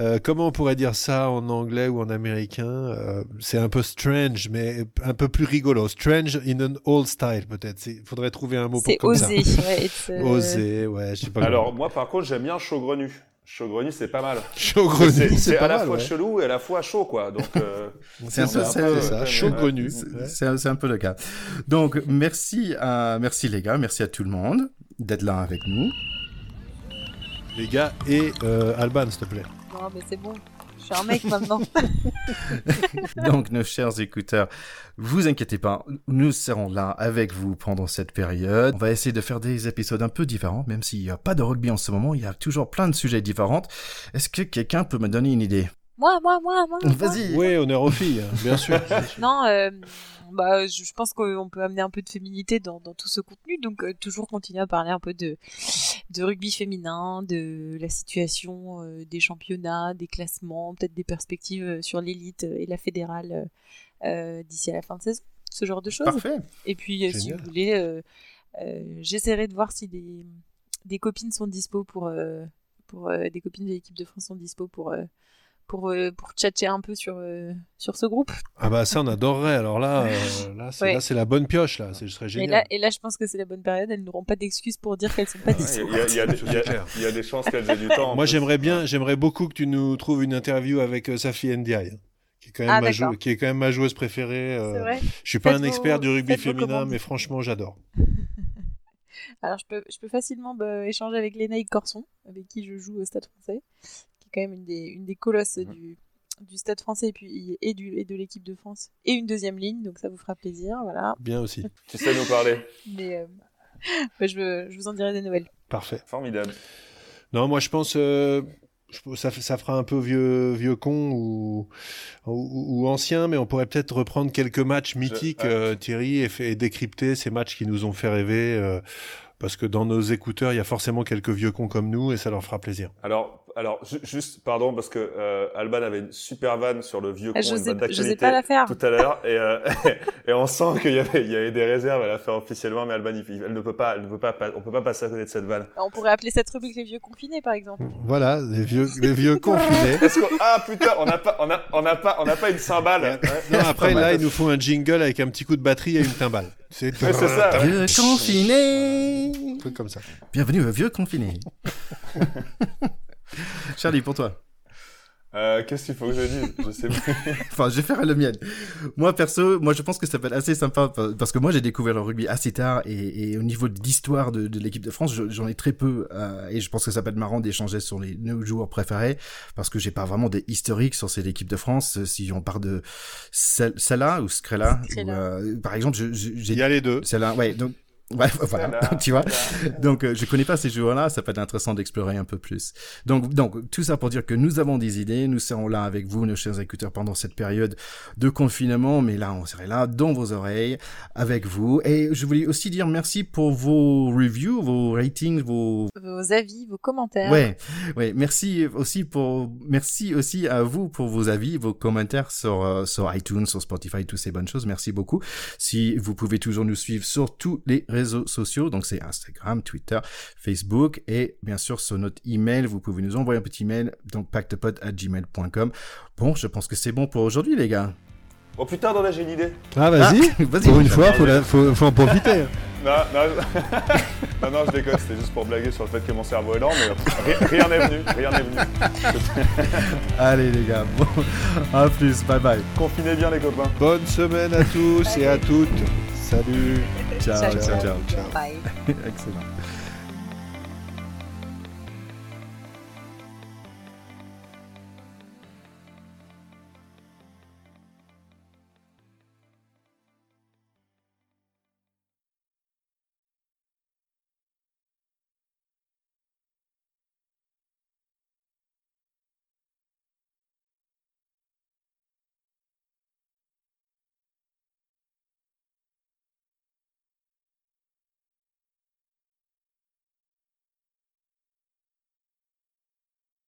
Euh, comment on pourrait dire ça en anglais ou en américain Euh, C'est un peu strange, mais un peu plus rigolo. Strange in an old style, peut-être. Il faudrait trouver un mot pour C'est comme osé. ça. Ouais, euh, Osé, ouais, je sais pas. Alors, moi, par contre, j'aime bien chaugrenu. Chaugrenu, c'est pas mal. saugrenu, C'est c'est c'est pas à la mal, fois ouais. chelou et à la fois chaud, quoi. Donc, euh, C'est un peu ça, ça, ça, ouais, saugrenu. C'est- ouais. C'est c'est un peu le cas. Donc, merci à, merci les gars, merci à tout le monde d'être là avec nous. Les gars, et euh, Alban, s'il te plaît. Non, mais c'est bon. Je suis un mec maintenant. Donc, nos chers écouteurs, vous inquiétez pas, nous serons là avec vous pendant cette période. On va essayer de faire des épisodes un peu différents, même s'il n'y a pas de rugby en ce moment, il y a toujours plein de sujets différents. Est-ce que quelqu'un peut me donner une idée? Moi, moi, moi, moi. Vas-y Oui, honneur aux filles, bien sûr. Non, euh, bah, je, pense qu'on peut amener un peu de féminité dans, dans tout ce contenu, donc euh, toujours continuer à parler un peu de, de rugby féminin, de la situation euh, des championnats, des classements, peut-être des perspectives euh, sur l'élite et la fédérale euh, d'ici à la fin de saison, ce genre de choses. Parfait. Et puis, si vous voulez, j'essaierai de voir si des, des copines sont dispo pour, pour des copines de l'équipe de France sont dispo pour pour euh, pour tchatcher un peu sur euh, sur ce groupe. Ah bah ça, on adorerait. Alors là, euh, là, c'est Ouais. là, c'est la bonne pioche, là. Ce serait Et génial. là et là, je pense que c'est la bonne période. Elles n'auront pas d'excuses pour dire qu'elles sont pas dispo. il y a des- chances qu'elles aient du temps. Moi, j'aimerais bien, j'aimerais beaucoup que tu nous trouves une interview avec euh, Safi Ndiaye, hein, qui est quand même Ah, ma jou- d'accord. qui est quand même ma joueuse préférée. euh, C'est vrai. je suis pas un expert du rugby féminin, mais franchement, j'adore. Alors je peux je peux facilement bah, échanger avec Lénaïque Corson, avec qui je joue au Stade Français, quand même une des une des colosses Mhm. du du Stade Français et puis et du et de l'équipe de France et une deuxième ligne, donc ça vous fera plaisir, voilà. Bien aussi. Tu sais nous parler. Mais euh, bah, je, je vous en dirai des nouvelles. Parfait. Formidable. Non, moi, je pense, euh, je ça, ça fera un peu vieux, vieux con ou, ou, ou ancien, mais on pourrait peut-être reprendre quelques matchs mythiques, euh, Thierry, et, fait- et décrypter ces matchs qui nous ont fait rêver. euh, parce que dans nos écouteurs, il y a forcément quelques vieux cons comme nous, et ça leur fera plaisir. Alors, alors ju- juste, pardon, parce que euh, Alban avait une super vanne sur le vieux con, Ah, je une sais vanne je sais d'actualité pas la faire. tout à l'heure, et, euh, et on sent qu'il y avait, il y avait des réserves à la faire officiellement, mais Alban, il- elle ne peut pas, elle ne peut pas, on peut pas passer à côté de cette vanne. On pourrait appeler cette rubrique les vieux confinés par exemple. Voilà, les vieux, les vieux confinés. Que, ah putain, on n'a pas, on a, on n'a pas, on n'a pas une cymbale. Non, après, là, il nous faut un jingle avec un petit coup de batterie et une timbale. C'est Ouais, c'est ça. ouais. Vieux confiné un truc comme ça. Bienvenue au vieux confiné. Charlie, pour toi. Euh, qu'est-ce qu'il faut que je dise? Je sais pas. Enfin, je vais faire le mien. Moi, perso, moi, je pense que ça peut être assez sympa pa- parce que moi, j'ai découvert le rugby assez tard et, et au niveau de l'histoire de, de l'équipe de France, je- j'en ai très peu euh, et je pense que ça peut être marrant d'échanger sur les nos joueurs préférés parce que j'ai pas vraiment des historiques sur cette équipe de France. Euh, Si on part de Salah ou Scrella. euh, par exemple, je- Il j'ai y a les deux. Celle-là, ouais, donc, ouais, voilà, Voilà, tu vois. voilà. Donc, euh, je connais pas ces joueurs-là, ça peut être intéressant d'explorer un peu plus. Donc, donc, tout ça pour dire que nous avons des idées, nous serons là avec vous, nos chers écouteurs, pendant cette période de confinement, mais là, on serait là, dans vos oreilles, avec vous. Et je voulais aussi dire merci pour vos reviews, vos ratings, vos Vos avis, vos commentaires. Ouais, ouais. Merci aussi pour, merci aussi à vous pour vos avis, vos commentaires sur euh, sur iTunes, sur Spotify, toutes ces bonnes choses. Merci beaucoup. Si vous pouvez toujours nous suivre sur tous les réseaux sociaux, donc c'est Instagram, Twitter, Facebook et bien sûr sur notre email, vous pouvez nous envoyer un petit mail donc pactepod@gmail.com. Bon, je pense que c'est bon pour aujourd'hui, les gars. Oh putain, non, là, j'ai une idée. Ah, vas-y. Ah, vas-y. Pour une fois, faut, la- faut, faut en profiter. Non, non, je... non, non, je déconne, c'était juste pour blaguer sur le fait que mon cerveau est lent, mais ri- rien n'est venu, rien n'est venu. Allez, les gars. Bon, à plus. Bye bye. Confinez bien les copains. Bonne semaine à tous et à toutes. Salut. Ciao, ciao, ciao. ciao. Bye. Excellent.